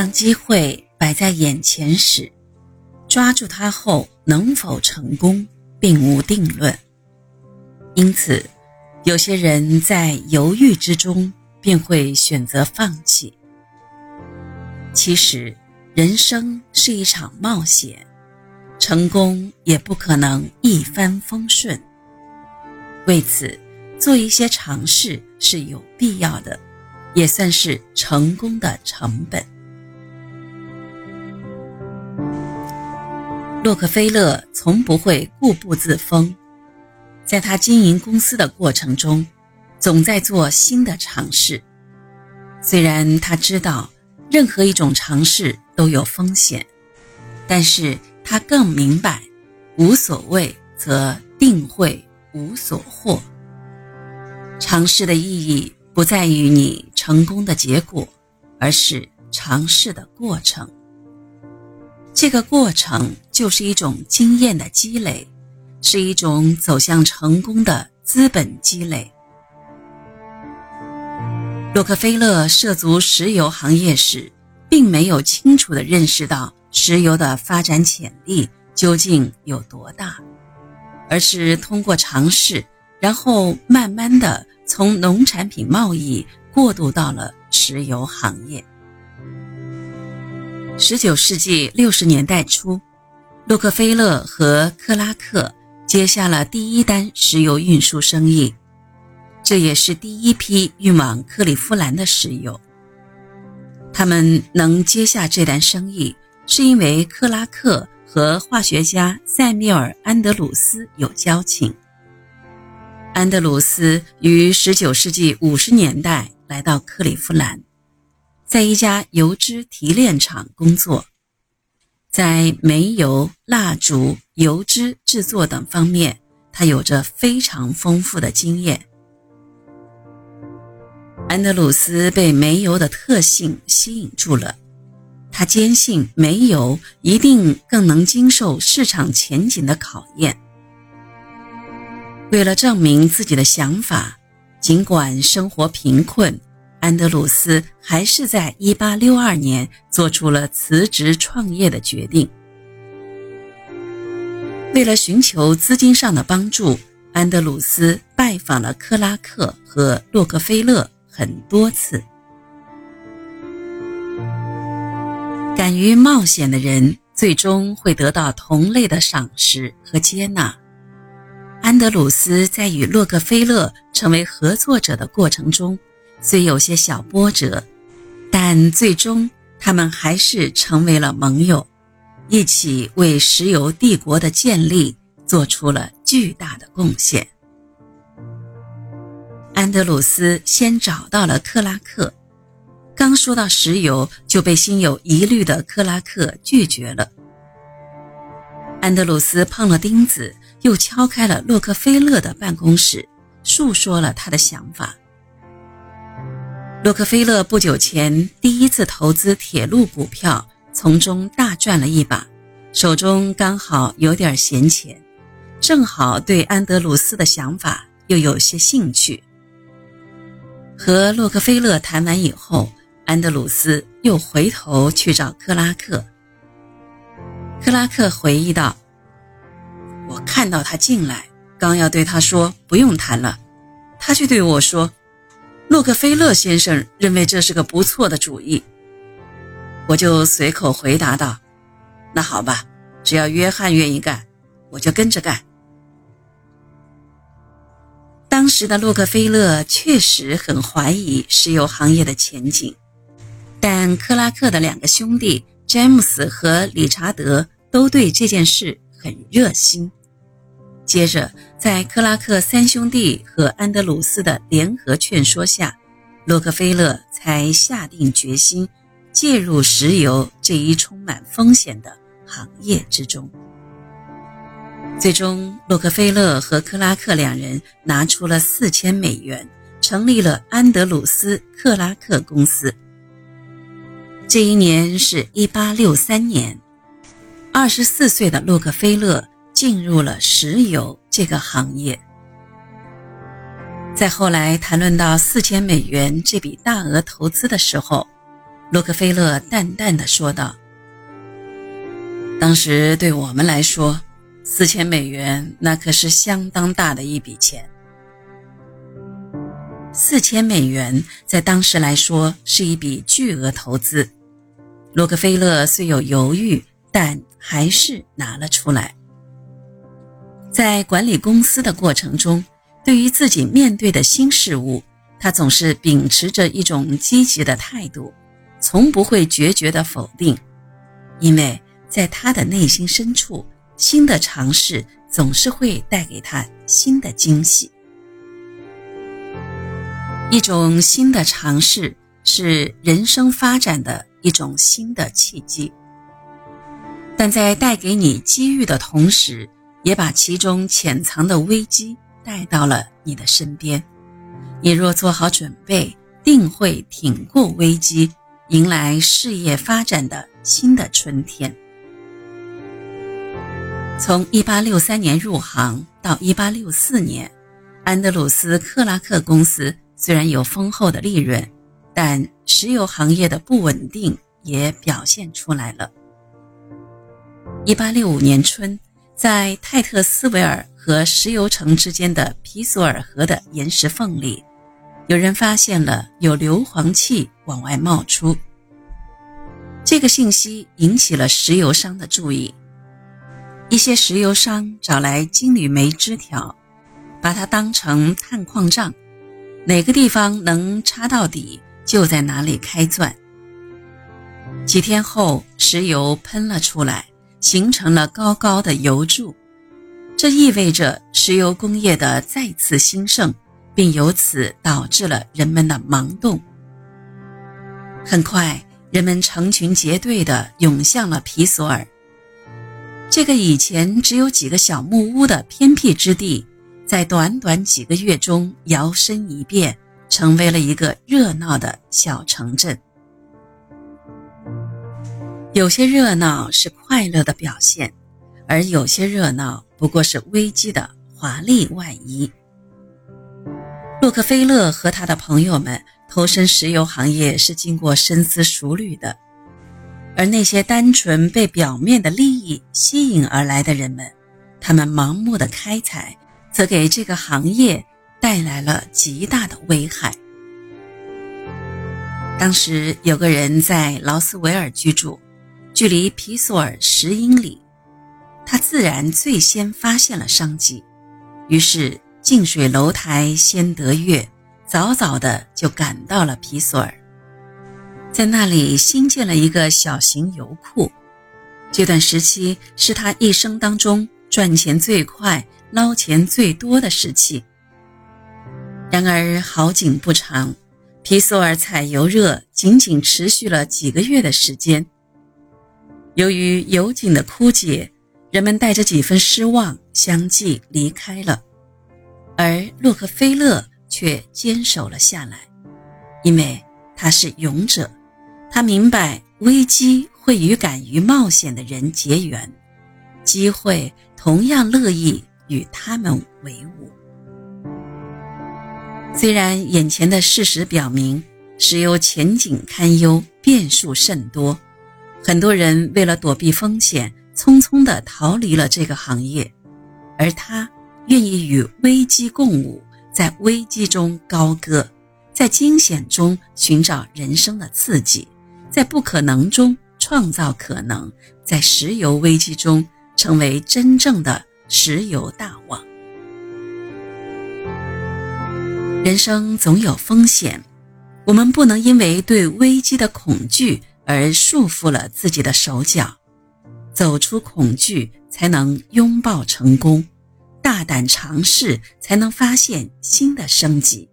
当机会摆在眼前时，抓住它后能否成功，并无定论。因此，有些人在犹豫之中便会选择放弃。其实，人生是一场冒险，成功也不可能一帆风顺。为此，做一些尝试是有必要的，也算是成功的成本。洛克菲勒从不会固步自封，在他经营公司的过程中，总在做新的尝试。虽然他知道。任何一种尝试都有风险，但是他更明白，无所谓则定会无所获。尝试的意义不在于你成功的结果，而是尝试的过程。这个过程就是一种经验的积累，是一种走向成功的资本积累。洛克菲勒涉足石油行业时，并没有清楚地认识到石油的发展潜力究竟有多大，而是通过尝试，然后慢慢地从农产品贸易过渡到了石油行业。十九世纪六十年代初，洛克菲勒和克拉克接下了第一单石油运输生意。这也是第一批运往克利夫兰的石油。他们能接下这单生意，是因为克拉克和化学家塞缪尔·安德鲁斯有交情。安德鲁斯于19世纪50年代来到克利夫兰，在一家油脂提炼厂工作，在煤油、蜡烛、油脂制作等方面，他有着非常丰富的经验。安德鲁斯被煤油的特性吸引住了，他坚信煤油一定更能经受市场前景的考验。为了证明自己的想法，尽管生活贫困，安德鲁斯还是在1862年做出了辞职创业的决定。为了寻求资金上的帮助，安德鲁斯拜访了克拉克和洛克菲勒。很多次，敢于冒险的人最终会得到同类的赏识和接纳。安德鲁斯在与洛克菲勒成为合作者的过程中，虽有些小波折，但最终他们还是成为了盟友，一起为石油帝国的建立做出了巨大的贡献。安德鲁斯先找到了克拉克，刚说到石油，就被心有疑虑的克拉克拒绝了。安德鲁斯碰了钉子，又敲开了洛克菲勒的办公室，诉说了他的想法。洛克菲勒不久前第一次投资铁路股票，从中大赚了一把，手中刚好有点闲钱，正好对安德鲁斯的想法又有些兴趣。和洛克菲勒谈完以后，安德鲁斯又回头去找克拉克。克拉克回忆道：“我看到他进来，刚要对他说不用谈了，他却对我说：‘洛克菲勒先生认为这是个不错的主意。’我就随口回答道：‘那好吧，只要约翰愿意干，我就跟着干。’”当时的洛克菲勒确实很怀疑石油行业的前景，但克拉克的两个兄弟詹姆斯和理查德都对这件事很热心。接着，在克拉克三兄弟和安德鲁斯的联合劝说下，洛克菲勒才下定决心介入石油这一充满风险的行业之中。最终，洛克菲勒和克拉克两人拿出了四千美元，成立了安德鲁斯克拉克公司。这一年是一八六三年，二十四岁的洛克菲勒进入了石油这个行业。在后来谈论到四千美元这笔大额投资的时候，洛克菲勒淡淡的说道：“当时对我们来说，四千美元那可是相当大的一笔钱。四千美元在当时来说是一笔巨额投资。洛克菲勒虽有犹豫，但还是拿了出来。在管理公司的过程中，对于自己面对的新事物，他总是秉持着一种积极的态度。”从不会决绝的否定，因为在他的内心深处，新的尝试总是会带给他新的惊喜。一种新的尝试是人生发展的一种新的契机，但在带给你机遇的同时，也把其中潜藏的危机带到了你的身边。你若做好准备，定会挺过危机。迎来事业发展的新的春天。从1863年入行到1864年，安德鲁斯·克拉克公司虽然有丰厚的利润，但石油行业的不稳定也表现出来了。1865年春，在泰特斯维尔和石油城之间的皮索尔河的岩石缝里。有人发现了有硫磺气往外冒出，这个信息引起了石油商的注意。一些石油商找来金缕梅枝条，把它当成探矿杖，哪个地方能插到底，就在哪里开钻。几天后，石油喷了出来，形成了高高的油柱，这意味着石油工业的再次兴盛。并由此导致了人们的盲动。很快，人们成群结队地涌向了皮索尔。这个以前只有几个小木屋的偏僻之地，在短短几个月中摇身一变，成为了一个热闹的小城镇。有些热闹是快乐的表现，而有些热闹不过是危机的华丽外衣。洛克菲勒和他的朋友们投身石油行业是经过深思熟虑的，而那些单纯被表面的利益吸引而来的人们，他们盲目的开采，则给这个行业带来了极大的危害。当时有个人在劳斯维尔居住，距离皮索尔十英里，他自然最先发现了商机，于是。近水楼台先得月，早早的就赶到了皮索尔，在那里新建了一个小型油库。这段时期是他一生当中赚钱最快、捞钱最多的时期。然而好景不长，皮索尔采油热仅仅持续了几个月的时间。由于油井的枯竭，人们带着几分失望相继离开了。而洛克菲勒却坚守了下来，因为他是勇者，他明白危机会与敢于冒险的人结缘，机会同样乐意与他们为伍。虽然眼前的事实表明石油前景堪忧，变数甚多，很多人为了躲避风险，匆匆地逃离了这个行业，而他。愿意与危机共舞，在危机中高歌，在惊险中寻找人生的刺激，在不可能中创造可能，在石油危机中成为真正的石油大王。人生总有风险，我们不能因为对危机的恐惧而束缚了自己的手脚，走出恐惧，才能拥抱成功。大胆尝试，才能发现新的生机。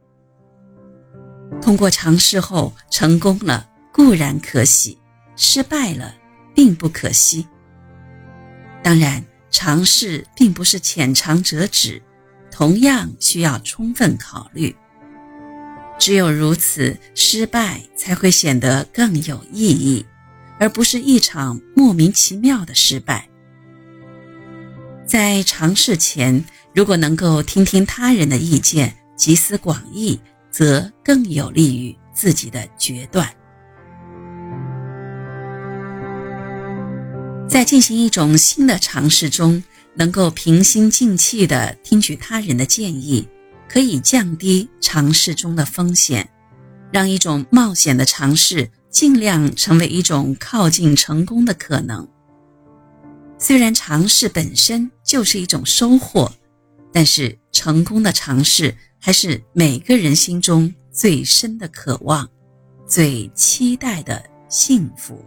通过尝试后成功了固然可喜，失败了并不可惜。当然，尝试并不是浅尝辄止，同样需要充分考虑。只有如此失败才会显得更有意义而不是一场莫名其妙的失败。在尝试前如果能够听听他人的意见集思广益则更有利于自己的决断。在进行一种新的尝试中能够平心静气地听取他人的建议可以降低尝试中的风险，让一种冒险的尝试尽量成为一种靠近成功的可能。虽然尝试本身就是一种收获，但是成功的尝试还是每个人心中最深的渴望，最期待的幸福。